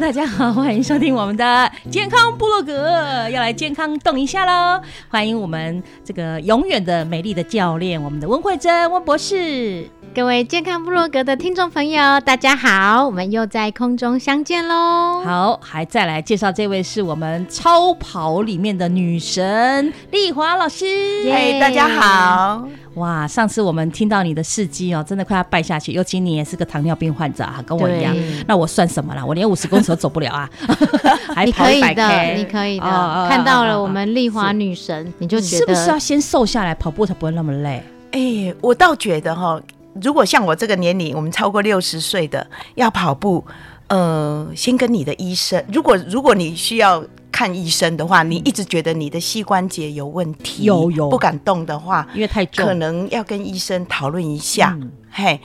大家好，欢迎收听我们的健康部落格，要来健康动一下喽！欢迎我们这个永远的美丽的教练，我们的温慧珍温博士。各位健康部落格的听众朋友，大家好，我们又在空中相见喽！好，还再来介绍这位是我们超跑里面的女神丽华老师。嘿，大家好！哇，上次我们听到你的事迹哦，真的快要败下去。尤其你也是个糖尿病患者啊，跟我一样。那我算什么啦？我连五十公尺都走不了啊！还可以的，你可以的。看到了我们丽华女神，你就觉得是不是要先瘦下来跑步才不会那么累？哎，我倒觉得哈。如果像我这个年龄，我们超过六十岁的要跑步，呃，先跟你的医生。如果如果你需要看医生的话，你一直觉得你的膝关节有问题，有有不敢动的话，因为太重，可能要跟医生讨论一下。嘿，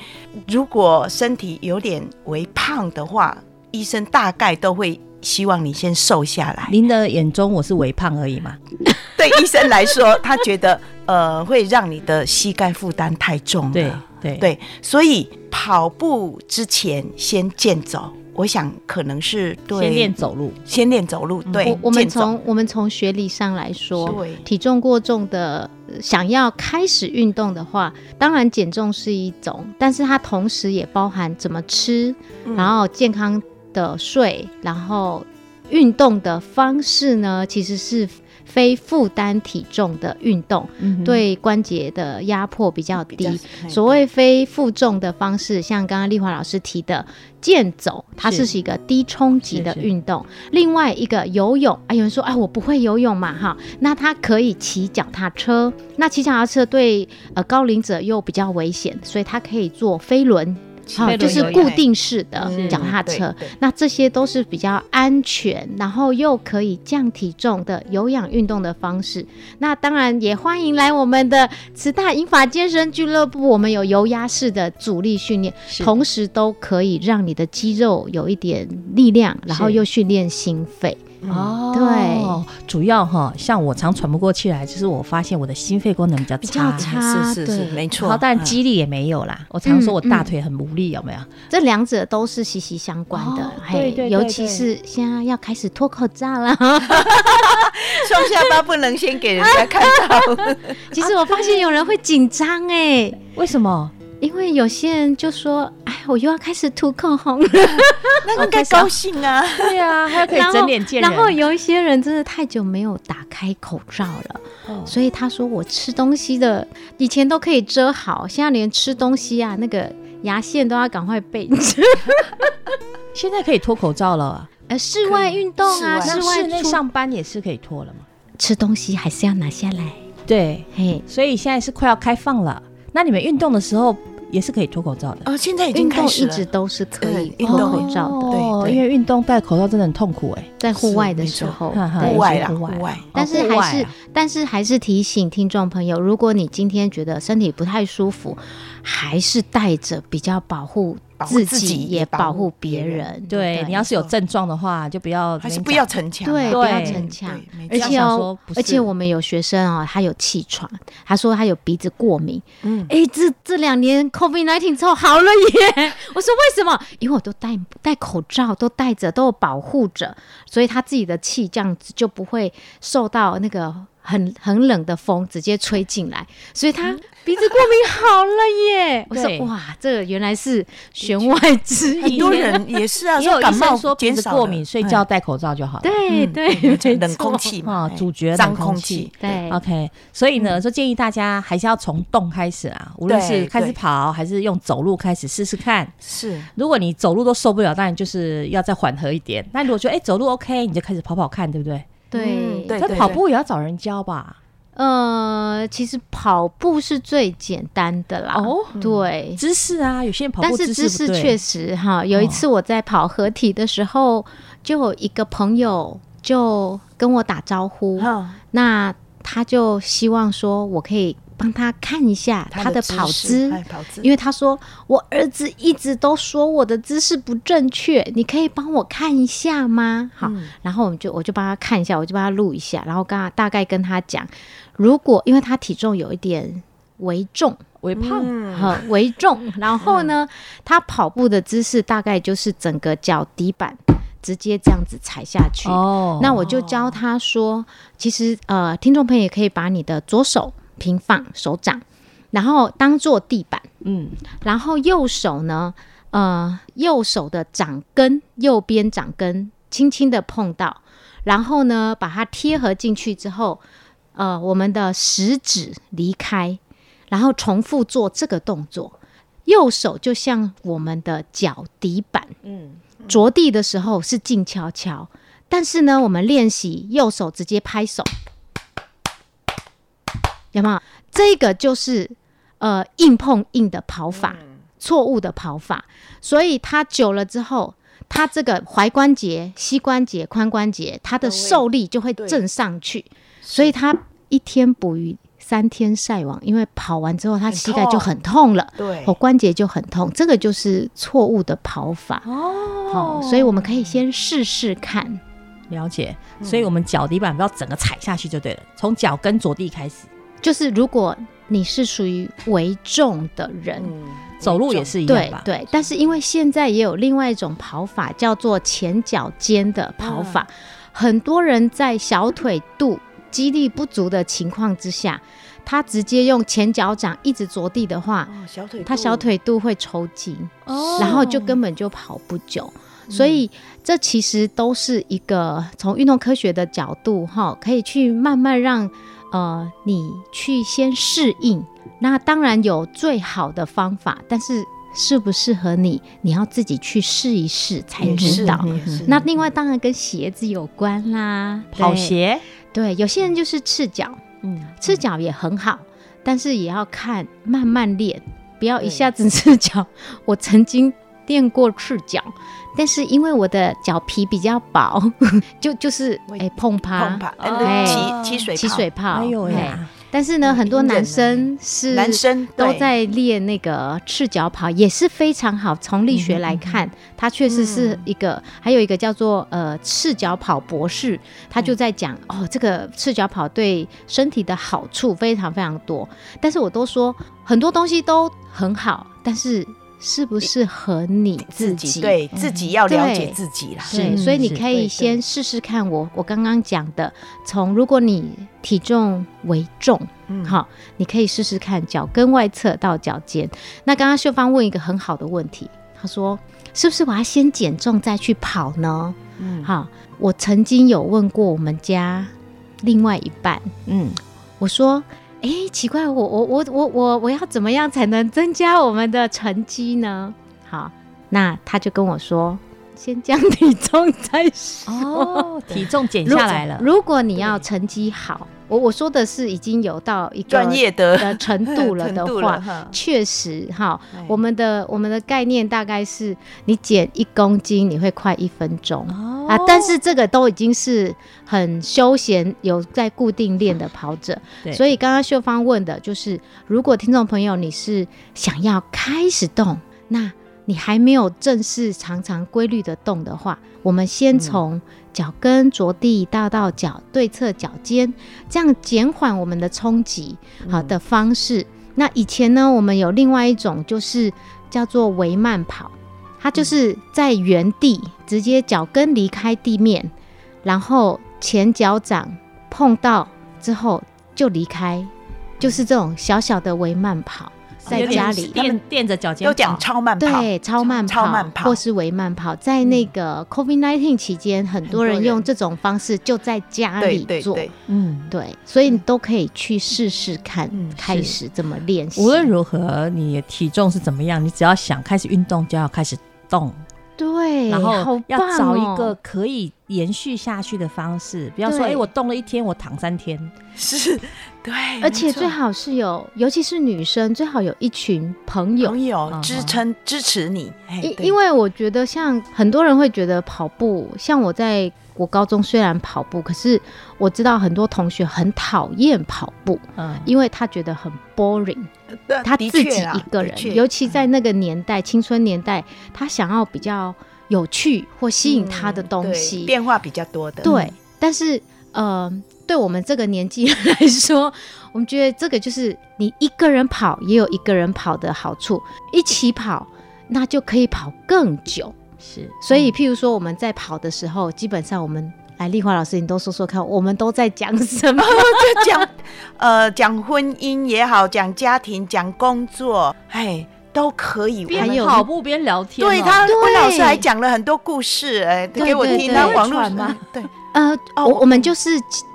如果身体有点微胖的话，医生大概都会希望你先瘦下来。您的眼中我是微胖而已嘛？对医生来说，他觉得呃会让你的膝盖负担太重。对。对对，所以跑步之前先健走，我想可能是对先练走路，先练走路。对，我们从我们从学理上来说，体重过重的想要开始运动的话，当然减重是一种，但是它同时也包含怎么吃，然后健康的睡，然后运动的方式呢，其实是。非负担体重的运动，对关节的压迫比较低。所谓非负重的方式，像刚刚丽华老师提的健走，它是一个低冲击的运动。另外一个游泳，啊，有人说啊，我不会游泳嘛，哈，那他可以骑脚踏车。那骑脚踏车对呃高龄者又比较危险，所以他可以坐飞轮。好，就是固定式的脚踏车，那这些都是比较安全，然后又可以降体重的有氧运动的方式。那当然也欢迎来我们的慈大英法健身俱乐部，我们有油压式的阻力训练，同时都可以让你的肌肉有一点力量，然后又训练心肺。哦，对，主要哈，像我常喘不过气来，就是我发现我的心肺功能比较差，差，是是是，没错。好，但肌力也没有啦。我常说我大腿很无力，有没有？这两者都是息息相关的。对对，尤其是现在要开始脱口罩了，双下巴不能先给人家看到。其实我发现有人会紧张哎，为什么？因为有些人就说：“哎，我又要开始涂口红了。”那应该高兴啊！对啊，还可以整脸见人。然后有一些人真的太久没有打开口罩了，所以他说：“我吃东西的以前都可以遮好，现在连吃东西啊，那个牙线都要赶快备。现在可以脱口罩了。呃，室外运动啊，室外室内上班也是可以脱了嘛？吃东西还是要拿下来。对，嘿，所以现在是快要开放了。那你们运动的时候也是可以脱口罩的。哦，现在已经运动开始一直都是可以脱运动口罩的，哦，对对。因为运动戴口罩真的很痛苦哎。在户外的时候，对户外啦，户外。户外。但是还是、但是还是提醒听众朋友，如果你今天觉得身体不太舒服，还是带着比较保护自保自己己，也也保护别别人人。对你要是有症状的话，就不要还是不要逞强啊，对，不要逞强。而且哦而且我们有学生哦，他有气喘，他说他有鼻子过敏。嗯哎，这这两年 COVID nineteen 之后好了耶。我说为什么？因为我都戴戴口罩，都戴着，都有保护着，所以他自己的气这样子就不会受到那个很很冷的风直接吹进来，所以他鼻子过敏好了耶。我说哇，这个原来是弦外之音。很多人也是啊，也有感冒说鼻减少了子过敏，睡觉哎戴口罩就好了。对嗯对，没冷空气嘛，主角脏冷空空气，对 OK，所以呢，就建议大家还是要从动开始啊，无论是开始跑还是用走路开始试试看。是如果你走路都受不了，当然就是要再缓和一点。那如果觉得哎、走路 OK，你就开始跑跑看，对不对？对嗯对可跑步也要找人教吧？呃，其实跑步是最简单的啦。哦对。姿势啊，有些人跑但步是姿势确实哈，有一次我在跑合体的时候，就有一个朋友就跟我打招呼，哈，那他就希望说我可以帮他看一下他的跑姿，哎跑姿，因为他说我儿子一直都说我的姿势不正确，你可以帮我看一下吗？好，嗯。然后我们就我就帮他看一下，我就帮他录一下，然后跟他大概跟他讲，如果因为他体重有一点微重，微胖，微重，然后呢，他跑步的姿势大概就是整个脚底板直接这样子踩下去。哦。那我就教他说，其实呃，听众朋友也可以把你的左手平放手掌，然后当做地板，嗯，然后右手呢，呃，右手的掌根，右边掌根轻轻的碰到，然后呢，把它贴合进去之后，呃，我们的食指离开，然后重复做这个动作。右手就像我们的脚底板，嗯，着地的时候是静悄悄，但是呢，我们练习右手直接拍手，有没有？这个就是呃硬碰硬的跑法，错误的跑法，所以它久了之后，它这个踝关节、膝关节、髋关节，它的受力就会正上去，所以它一天捕鱼。三天晒网，因为跑完之后，他膝盖就很痛了，对我关节就很痛，这个就是错误的跑法。哦好，所以我们可以先试试看。了解。所以我们脚底板不要整个踩下去就对了，从脚跟着地开始，就是如果你是属于为重的人，嗯走路也是一样吧？对对，但是因为现在也有另外一种跑法，叫做前脚尖的跑法，很多人在小腿肚肌力不足的情况之下，他直接用前脚掌一直着地的话，哦小腿，他小腿肚会抽筋，哦然后就根本就跑不久。所以这其实都是一个从运动科学的角度哈，可以去慢慢让呃你去先适应。那当然有最好的方法，但是适不适合你，你要自己去试一试才知道。那另外当然跟鞋子有关啦，跑鞋，对，有些人就是赤脚，嗯，赤脚也很好，但是也要看慢慢练，不要一下子赤脚。我曾经练过赤脚，但是因为我的脚皮比较薄，就就是会哎碰趴。碰趴，哦哎起起水泡。起水泡，哎呦嘿呀，但是呢，嗯很多男生是男生都在练那个赤脚跑，也是非常好。从力学来看，它确实是一个，还有一个叫做呃赤脚跑博士，他就在讲哦，这个赤脚跑对身体的好处非常非常多。但是我都说很多东西都很好，但是适不适合你自自己？己对自己要了解自己啦。对，是所以你可以先试试看我我刚刚讲的，从如果你体重为重，嗯好，你可以试试看脚跟外侧到脚尖。那刚刚秀芳问一个很好的问题，她说是不是我要先减重再去跑呢？嗯好，我曾经有问过我们家另外一半，嗯，我说。哎，奇怪，我我我我我我要怎么样才能增加我们的成绩呢？好，那他就跟我说，先降体重再说。哦，体重减下来了，如果你要成绩好，我我说的是已经有到一个专业的的 程度了的话确实哈哎，我们的我们的概念大概是你减一公斤你会快一分钟。哦啊，但是这个都已经是很休闲、有在固定练的跑者，所以刚刚秀芳问的就是，如果听众朋友你是想要开始动，那你还没有正式常常规律的动的话，我们先从脚跟着地到到脚对侧脚尖，这样减缓我们的冲击好的方式。那以前呢，我们有另外一种就是叫做微慢跑。它就是在原地直接脚跟离开地面，然后前脚掌碰到之后就离开，就是这种小小的微慢跑，在家里垫垫着脚尖都讲超慢跑，对超慢跑、超慢跑或是微慢跑，在那个 COVID nineteen 期间，很多人用这种方式就在家里做，对对对，嗯，对，所以你都可以去试试看，嗯开始这么练习。无论如何，你体重是怎么样，你只要想开始运动，就要开始动，对，然后要找一个可以延续下去的方式，不要说对。哎、我动了一天，我躺三天，是，对，而且最好是有，尤其是女生，最好有一群朋友。朋。友嗯支撑支持你，因因为我觉得，像很多人会觉得跑步，像我在我高中虽然跑步，可是我知道很多同学很讨厌跑步，嗯，因为他觉得很 boring。呃他自己的确一个人，尤其在那个年代，青春年代，他想要比较有趣或吸引他的东西，变化比较多的，对，但是呃，对我们这个年纪来说，我们觉得这个就是你一个人跑也有一个人跑的好处，一起跑那就可以跑更久。是，所以，譬如说我们在跑的时候，基本上我们来丽华老师，你都说说看，我们都在讲什么？就讲呃讲婚姻也好，讲家庭，讲工作，哎，都可以。我边们跑步边聊天哦、对他，对温老师还讲了很多故事，哎，对给我听。对对会他网络吗？对，呃，哦我我们就是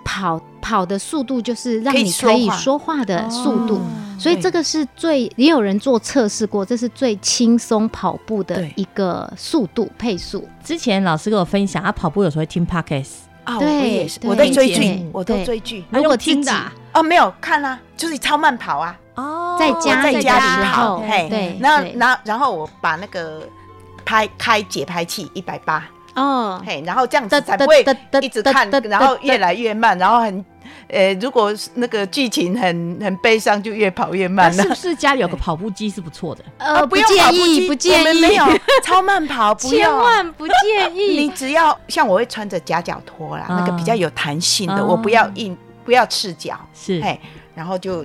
跑跑的速度，就是让你可以说话的速度。所以这个是最，也有人做测试过，这是最轻松跑步的一个速度配速。之前老师跟我分享，他跑步有时候会听 podcast，啊，我对也是，我在追剧，我都追剧。如果听的啊哦，没有看啊，就是超慢跑啊，哦在家在家里跑，嘿，对对然后然后然后我把那个拍开节拍器一百八，哦，嘿，然后这样子才不会一直看然后越来越慢，然后很，呃，如果那个剧情很很悲伤，就越跑越慢了是不。是家里有个跑步机是不错的？呃，啊不用跑步建议，机不建议，我们没有超慢跑，不千 要。万不建你。只要像我会穿着夹脚拖啦，那个比较有弹性的，啊。我不要硬，不要赤脚，是。哎，然后就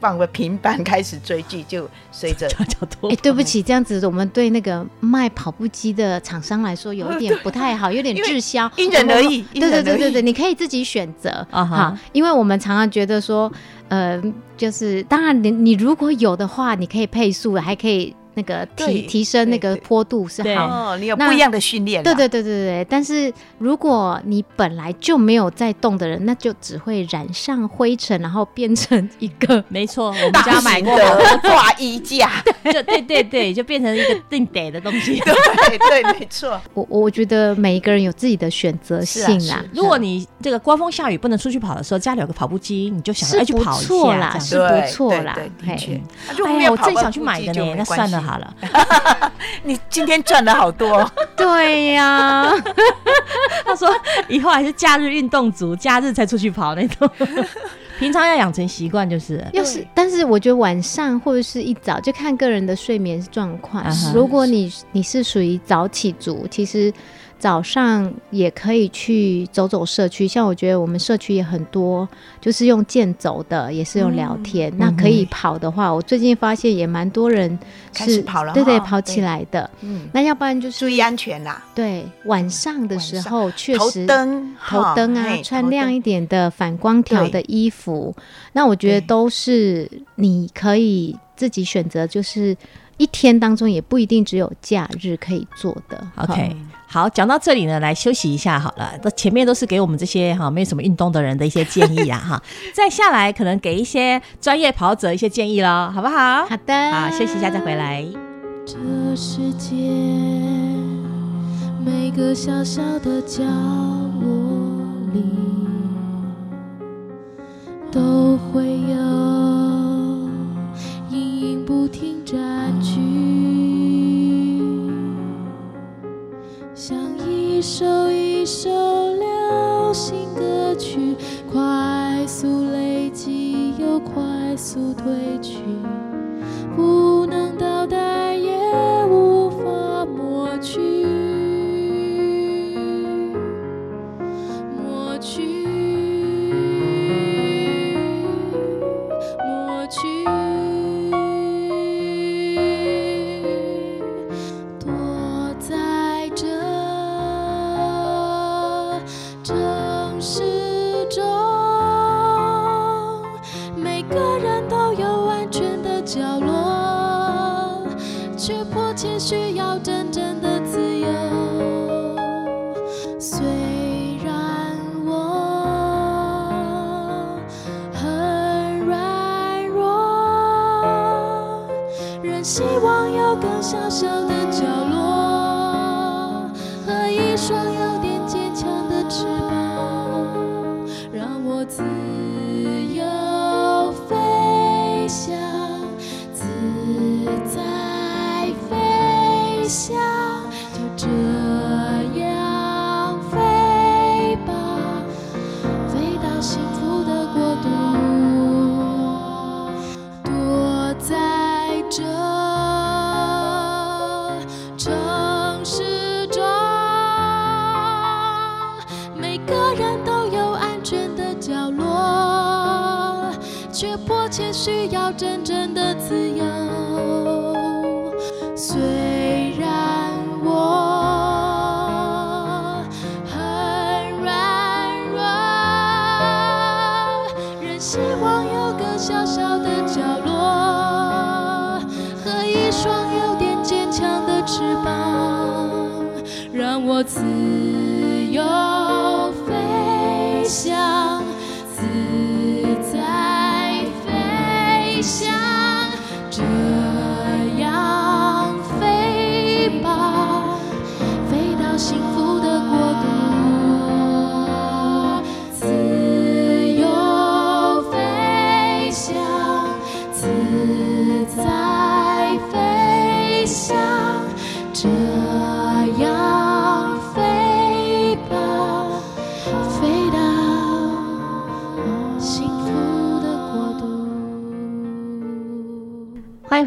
放个平板开始追剧，就随着 脚脚拖哎，对不起，这样子我们对那个卖跑步机的厂商来说有一点 不太好，有点滞销，因人而异，对对对对对，你可以自己选择啊哈。哈，因为我们常常觉得说，呃，就是当然你你如果有的话，你可以配速，还可以那个提提升那个坡度是好。哦，你有那不一样的训练，对对对对对，但是如果你本来就没有在动的人，那就只会染上灰尘，然后变成一个 没错，我们大家买型过，的。挂衣架，就对对对，就变成一个定得的东西。对对，没错，我我觉得每一个人有自己的选择性啦是啊。如果你这个刮风下雨不能出去跑的时候，家里有个跑步机，你就想是不要去跑一错啦，下。是不错啦对对，的嘿。确。啊如果哎我正想去买的呢，那算了好了。你今天赚了好多，对呀，他说以后还是假日运动族，假日才出去跑那种。平常要养成习惯就是了。要是，但是我觉得晚上或者是一早就看个人的睡眠状况。如果你你是属于早起族，其实早上也可以去走走社区。像我觉得我们社区也很多，就是用健走的，也是用聊天。那可以跑的话，我最近发现也蛮多人开始是跑了对对，跑起来的。嗯，那要不然就是注意安全啦，对晚上的时候确头实灯，头灯啊，穿亮一点的反光条的衣服，那我觉得都是你可以自己选择，就是一天当中也不一定只有假日可以做的。OK，好，讲到这里呢，来休息一下好了。这前面都是给我们这些哈没有什么运动的人的一些建议啊哈，再下来可能给一些专业跑者一些建议喽，好不好？好的，好，休息一下再回来。这世界每个小小的角落里，都会有阴影不停占据，像一首一首流行歌曲，快速累积又快速褪去，我自自由飞翔，自在飞翔，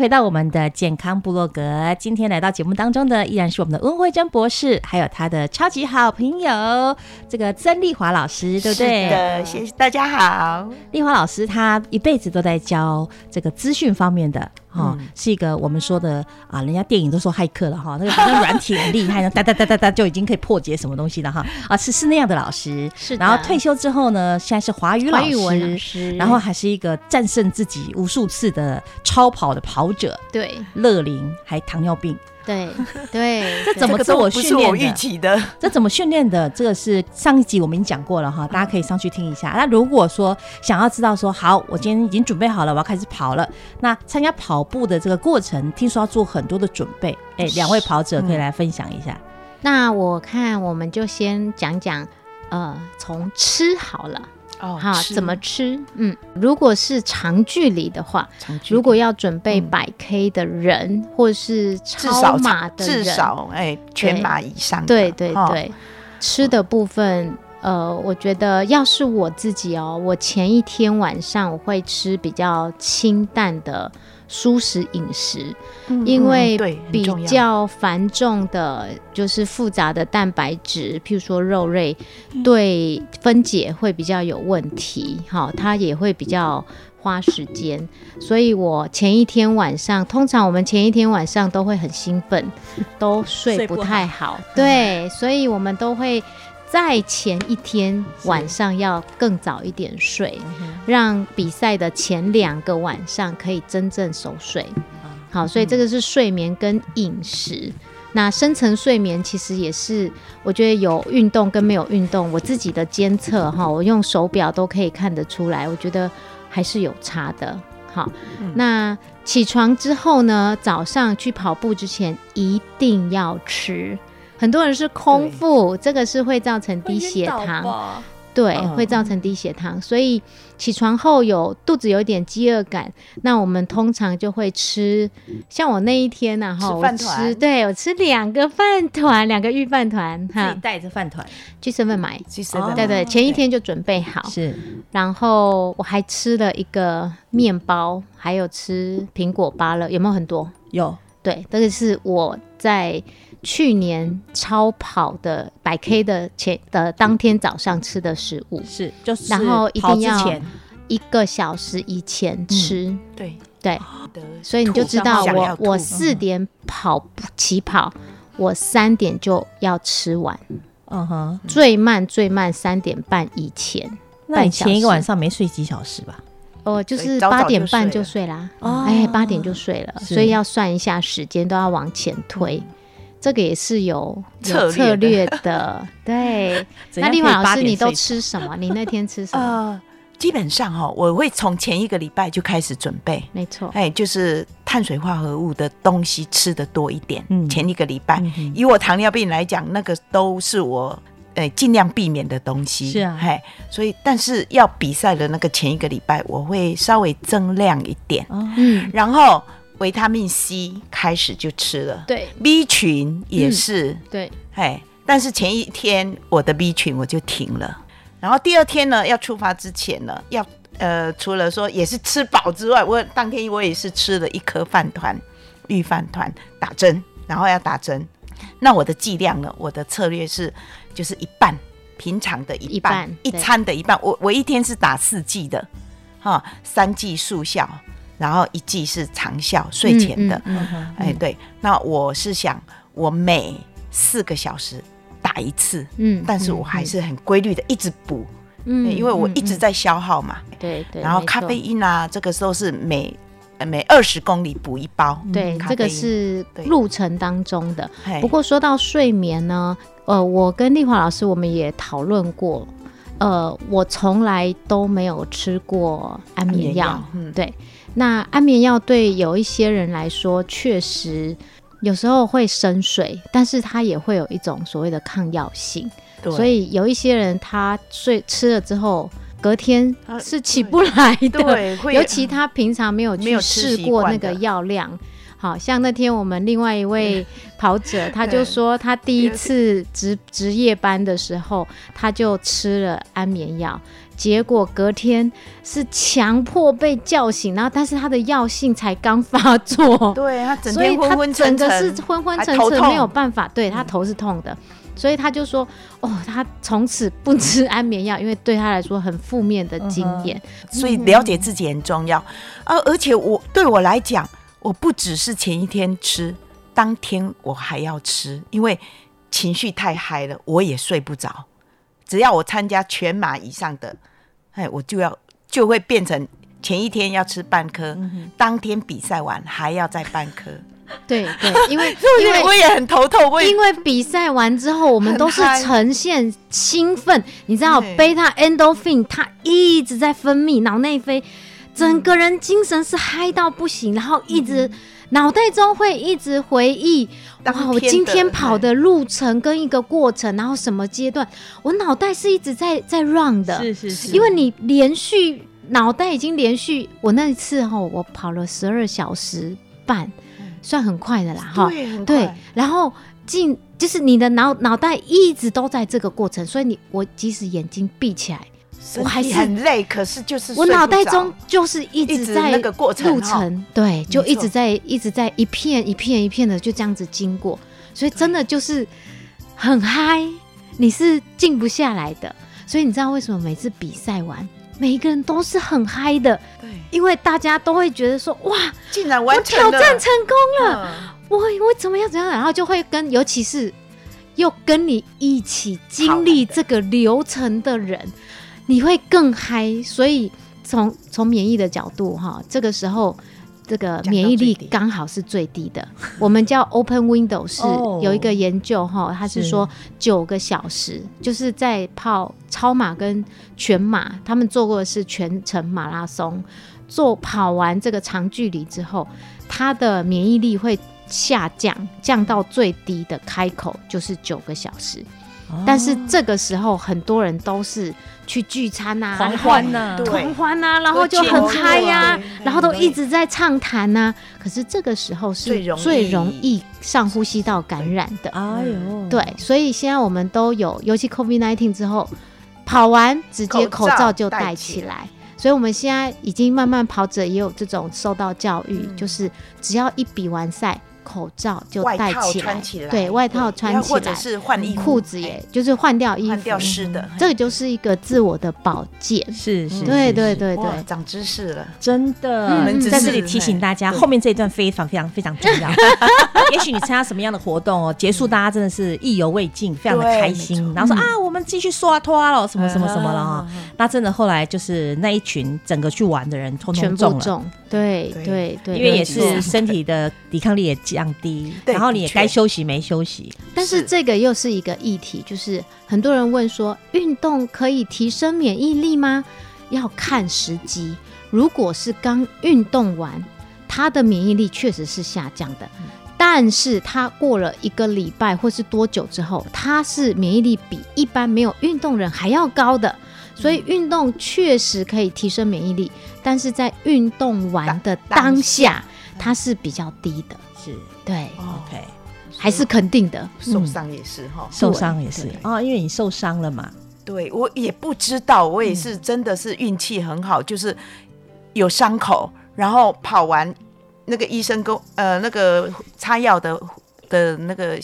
回到我们的健康部落格。今天来到节目当中的依然是我们的温慧珍博士，还有他的超级好朋友这个曾丽华老师，对不对？是的，谢谢大家好。丽华老师她一辈子都在教这个资讯方面的。哈、嗯是一个我们说的啊，人家电影都说骇客了哈，那个好像软体很厉害，哒哒哒哒哒就已经可以破解什么东西了哈啊，是是那样的老师。是然后退休之后呢，现在是华语老华语文师然后还是一个战胜自己无数次的超跑的跑者，对乐龄还糖尿病。对 对，这怎么自我训练的？的，这怎么训练的？这个是上一集我们已经讲过了哈，大家可以上去听一下。那如果说想要知道说，好，我今天已经准备好了，我要开始跑了。那参加跑步的这个过程，听说要做很多的准备。哎，两位跑者可以来分享一下。那我看我们就先讲讲，呃，从吃好了。哦好，怎么吃？嗯，如果是长距离的话，如果要准备百 K 的人，或是超马的人，至少哎全马以上的。对对哈对，吃的部分，呃，我觉得要是我自己哦，我前一天晚上我会吃比较清淡的舒适饮食，嗯因为比较繁重的，就是复杂的蛋白质，譬如说肉类，嗯。对分解会比较有问题，好，它也会比较。花时间，所以我前一天晚上，通常我们前一天晚上都会很兴奋，都睡不 睡不太好，对，所以我们都会在前一天晚上要更早一点睡，让比赛的前两个晚上可以真正熟睡。好，所以这个是睡眠跟饮食。那深层睡眠其实也是，我觉得有运动跟没有运动，我自己的监测哈，我用手表都可以看得出来，我觉得还是有差的。好，那起床之后呢，早上去跑步之前一定要吃。很多人是空腹，这个是会造成低血糖。对，嗯会造成低血糖。所以起床后有肚子有点饥饿感，那我们通常就会吃。像我那一天呢、哈，吃我吃对我吃两个饭团，两个预饭团哈带着饭团去 seven 买。其实哦对对，前一天就准备好，是然后我还吃了一个面包，还有吃苹果芭乐，有没有很多？有对，这个是我在去年超跑的百 K 的前的当天早上吃的食物，是就是然后一定要一个小时以前吃。对。对，所以你就知道我我四点跑起跑，我三点就要吃完，嗯哼，最慢最慢三点半以前。那你前一个晚上没睡几小时吧？哦，就是八点半就睡啦，哦。哎，八点就睡了，所以要算一下时间，都要往前推。这个也是有策略的 对。那丽华老8师，你都吃什么？你那天吃什么？呃，基本上哈、哦，我会从前一个礼拜就开始准备，没错，哎，就是碳水化合物的东西吃的多一点。嗯前一个礼拜，嗯以我糖尿病来讲，那个都是我呃尽量避免的东西。是啊嘿，所以但是要比赛的那个前一个礼拜，我会稍微增量一点，哦，嗯，然后维他命 C 开始就吃了对，B 群也是，对，哎，但是前一天我的 B 群我就停了，然后第二天呢，要出发之前呢，要呃，除了说也是吃饱之外，我当天我也是吃了一颗饭团，预饭团打针，然后要打针。那我的剂量呢？我的策略是就是一半，平常的一半，一餐的一半。我我一天是打四剂的，哈，三剂速效，然后一剂是长效睡前的。哎，对，那我是想我每四个小时打一次，嗯但是我还是很规律的一直补，嗯因为我一直嗯。在消耗嘛。嗯对对，然后咖啡因啊，这个时候是每呃每二十公里补一包，对，这个是路程当中的。不过说到睡眠呢，呃，我跟丽华老师我们也讨论过，呃，我从来都没有吃过安眠药，嗯，对。那安眠药对有一些人来说，确实有时候会深睡，但是它也会有一种所谓的抗药性，对。所以有一些人他睡吃了之后。隔天是起不来的，对会 尤其他平常没有去没有试过那个药量，好像那天我们另外一位跑者，他就说 他第一次值值夜班的时候，他就吃了安眠药，结果隔天是强迫被叫醒，然后但是他的药性才刚发作，对他整天昏昏沉整个沉，是昏昏沉沉没有办法，对他头是痛的。所以他就说：“哦，他从此不吃安眠药，因为对他来说很负面的经验。所以了解自己很重要。啊，而且我对我来讲，我不只是前一天吃，当天我还要吃，因为情绪太嗨了，我也睡不着。只要我参加全马以上的，哎，我就要就会变成前一天要吃半颗，当天比赛完还要再半颗。对对，因为 因因为我也很头痛，我也因为比赛完之后，我们都是呈现兴奋，你知道对贝塔 endorphin 它一直在分泌，脑内啡，整个人精神是嗨到不行，然后一直脑袋中会一直回忆。哇！我今天跑的路程跟一个过程，然后什么阶段，我脑袋是一直在在 run 的，是是是，因为你连续脑袋已经连续，我那一次哈，我跑了十二小时半，算很快的啦哈。对对，然后进就是你的脑脑袋一直都在这个过程，所以你我即使眼睛闭起来，我还是很累，可是就是我脑袋中就是一一直在那个过程路程，对，就一直在一直在一片一片一片的就这样子经过，所以真的就是很嗨，你是静不下来的。所以你知道为什么每次比赛完，每一个人都是很嗨的，对，因为大家都会觉得说哇，竟然我完成了。挑战成功了。嗯。我我怎么样怎么样，然后就会跟，尤其是又跟你一起经历这个流程的人，你会更嗨。所以从从免疫的角度哈，这个时候这个免疫力刚好是最低的。我们叫 open window，是哦有一个研究哈，它是是说九个小时，就是在跑超马跟全马，他们做过的是全程马拉松，做跑完这个长距离之后，他的免疫力会下降，降到最低的开口就是九个小时。但是这个时候很多人都是去聚餐呐、狂欢呐、狂欢呐、然后就很嗨呀、然后都一直在畅谈呐。可是这个时候是最容易上呼吸道感染的。哎呦，对，所以现在我们都有，尤其 COVID nineteen 之后，跑完直接口罩就戴起来。所以我们现在已经慢慢跑者也有这种受到教育，就是只要一比完赛。口罩就戴起来，对，外套穿起来，或者是换衣服，裤子也就是换掉衣服，换掉湿的，这个就是一个自我的保健，是是，对对对对，长知识了，真的，在这里提醒大家，后面这一段非常非常非常重要。也许你参加什么样的活动哦，结束大家真的是意犹未尽，非常的开心，然后说啊，我们继续刷拖了，什么什么什么了哈，那真的后来就是那一群整个去玩的人，通通中了，对对。对，因为也是身体的抵抗力也。降低，然后你也该休息没休息，但是这个又是一个议题，就是很多人问说，运动可以提升免疫力吗？要看时机。如果是刚运动完，他的免疫力确实是下降的，但是他过了一个礼拜或是多久之后，他是免疫力比一般没有运动人还要高的，所以运动确实可以提升免疫力，但是在运动完的当下，它是比较低的。是对，OK，还是肯定的。受伤也是哈，受伤也是啊，因为你受伤了嘛。对我也不知道，我也是真的是运气很好，就是有伤口，然后跑完那个医生跟呃那个擦药的的那个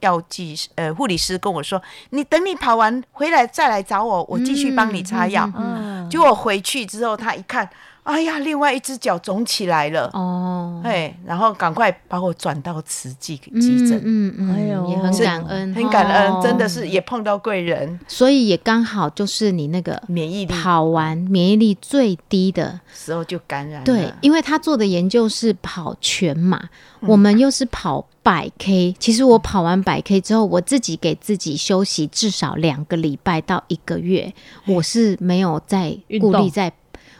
药剂呃护理师跟我说，你等你跑完回来再来找我，我继续帮你擦药。嗯结果回去之后，他一看。哎呀，另外一只脚肿起来了。哦，哎，然后赶快把我转到慈济急诊，嗯嗯，哎呦，也很感恩，很感恩，真的是也碰到贵人，所以也刚好就是你那个免疫力。跑完免疫力最低的时候就感染，对，因为他做的研究是跑全马，我们又是跑百 K，其实我跑完百 K 之后，我自己给自己休息至少两个礼拜到一个月，我是没有在顾虑在。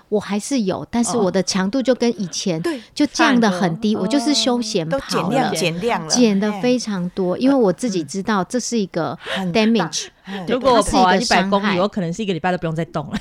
我还是有，但是我的强度就跟以前对就降的很低，我就是休闲跑了，减量减量了，减的非常多，因为我自己知道这是一个 damage。如果我跑完一百公里，我可能是一个礼拜都不用再动了。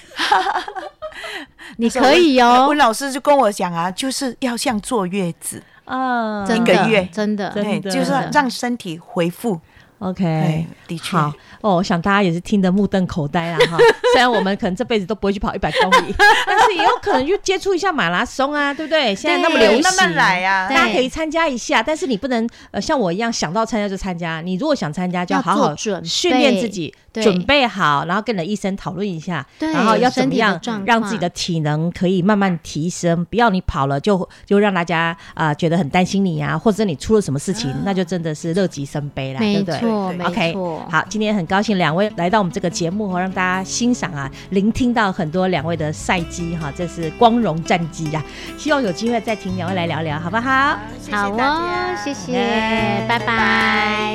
你可以哦，温老师就跟我讲啊，就是要像坐月子啊，一个月。真的，对，就是让身体恢复。OK，的确好哦，我想大家也是听得目瞪口呆了哈。虽然我们可能这辈子都不会去跑一百公里，但是也有可能就接触一下马拉松啊，对不对？现在那么流行，慢慢来呀，大家可以参加一下。但是你不能呃像我一样想到参加就参加，你如果想参加，就要好好训练自己。准备好，然后跟你的医生讨论一下，然后要怎么样让自己的体能可以慢慢提升，不要你跑了就就让大家啊觉得很担心你啊，或者你出了什么事情，那就真的是乐极生悲了，对不对？OK，好，今天很高兴两位来到我们这个节目，让大家欣赏啊，聆听到很多两位的赛绩哈，这是光荣战绩呀，希望有机会再请两位来聊聊，好不好？好哦，谢谢，拜拜。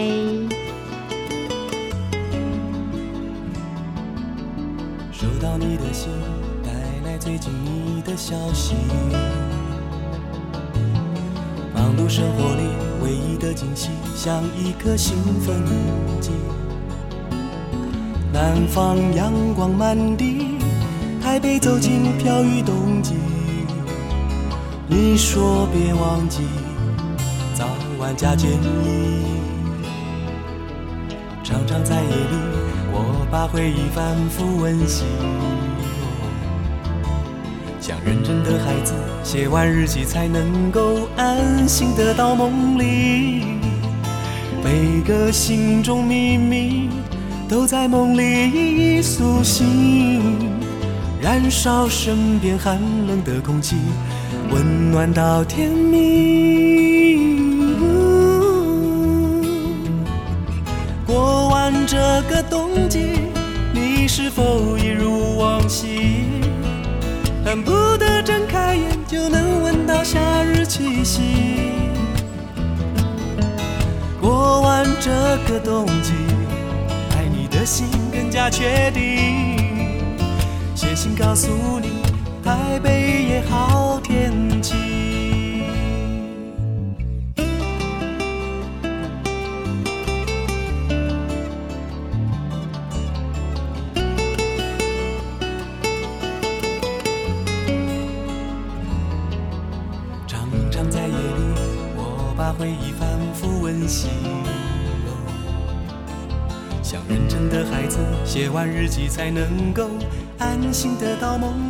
收到你的信，带来最近你的消息。忙碌生活里唯一的惊喜，像一颗兴奋剂。南方阳光满地，台北走进飘雨冬季。你说别忘记，早晚加件衣。常常在夜里。我把回忆反复温习，像认真的孩子，写完日记才能够安心的到梦里。每个心中秘密都在梦里一一苏醒，燃烧身边寒冷的空气，温暖到天明。过完这个冬季，你是否一如往昔，恨不得睁开眼就能闻到夏日气息？过完这个冬季，爱你的心更加确定。写信告诉你，台北也好天气。孩子，写完日记才能够安心的到梦